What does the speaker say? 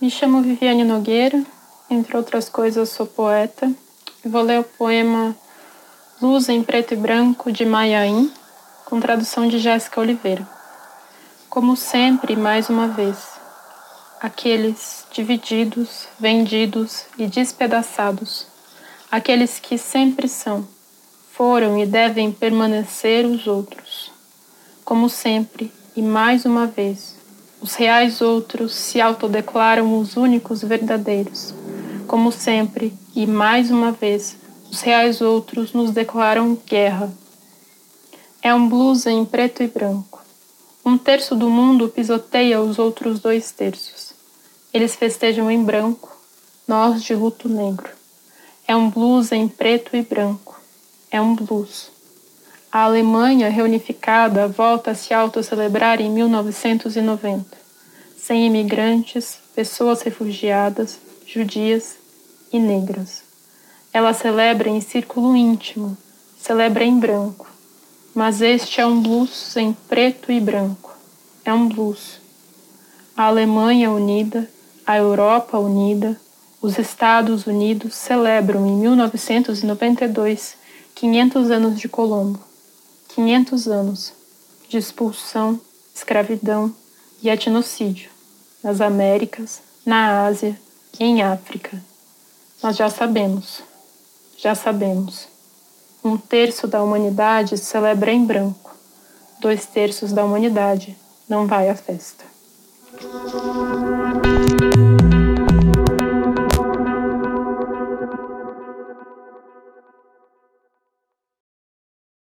Me chamo Viviane Nogueira, entre outras coisas sou poeta vou ler o poema Luz em Preto e Branco de Maiaim, com tradução de Jéssica Oliveira. Como sempre, mais uma vez, aqueles divididos, vendidos e despedaçados, aqueles que sempre são, foram e devem permanecer os outros. Como sempre, e mais uma vez, os reais outros se autodeclaram os únicos verdadeiros. Como sempre, e mais uma vez, os reais outros nos declaram guerra. É um blues em preto e branco. Um terço do mundo pisoteia os outros dois terços. Eles festejam em branco, nós de luto negro. É um blues em preto e branco. É um blues. A Alemanha reunificada volta a se autocelebrar em 1990, sem imigrantes, pessoas refugiadas, judias e negras. Ela celebra em círculo íntimo, celebra em branco, mas este é um blues em preto e branco. É um blues. A Alemanha unida, a Europa unida, os Estados Unidos celebram em 1992 500 anos de Colombo. 500 anos de expulsão, escravidão e etnocídio nas Américas, na Ásia e em África. Nós já sabemos, já sabemos. Um terço da humanidade celebra em branco, dois terços da humanidade não vai à festa.